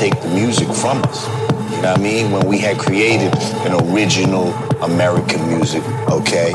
take the music from us. You know what I mean? When we had created an original American music, okay?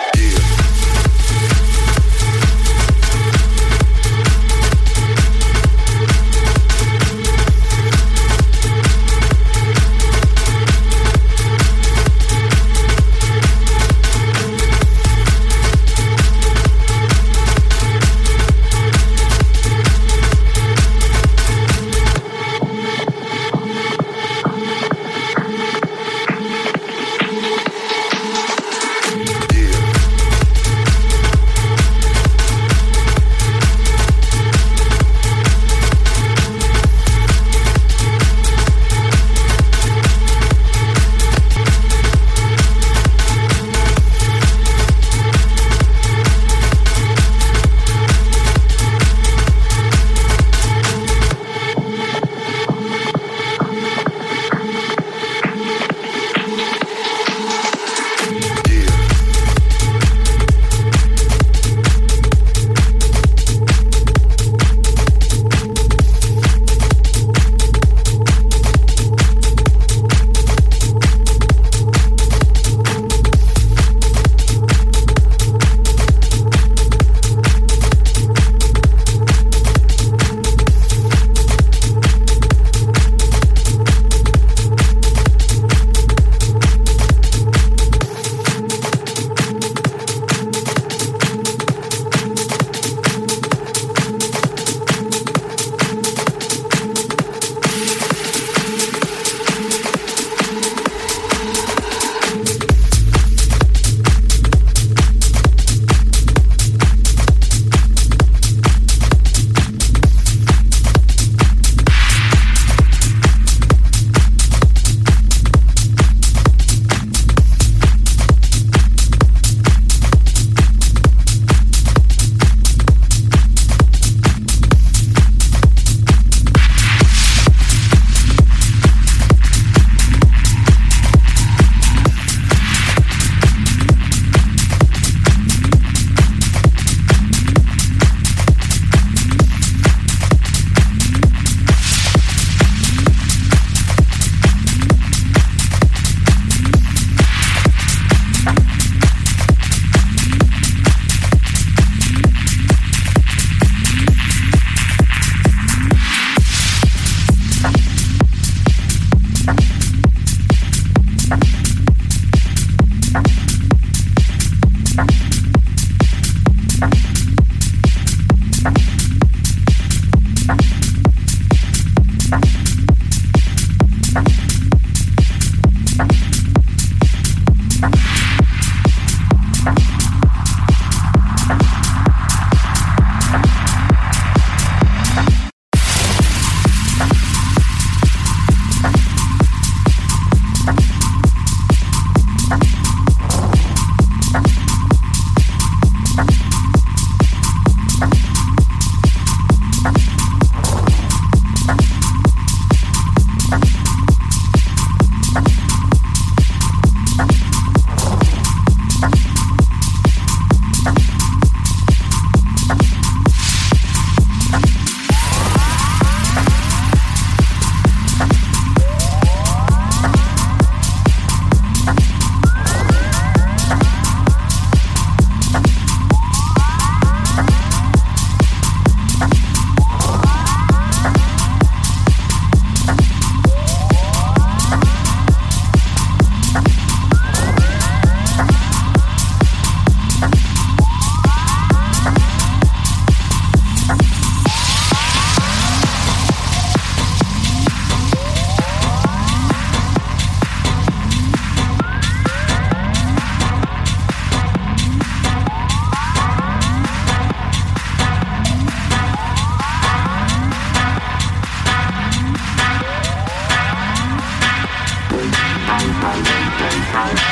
好。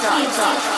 记者。记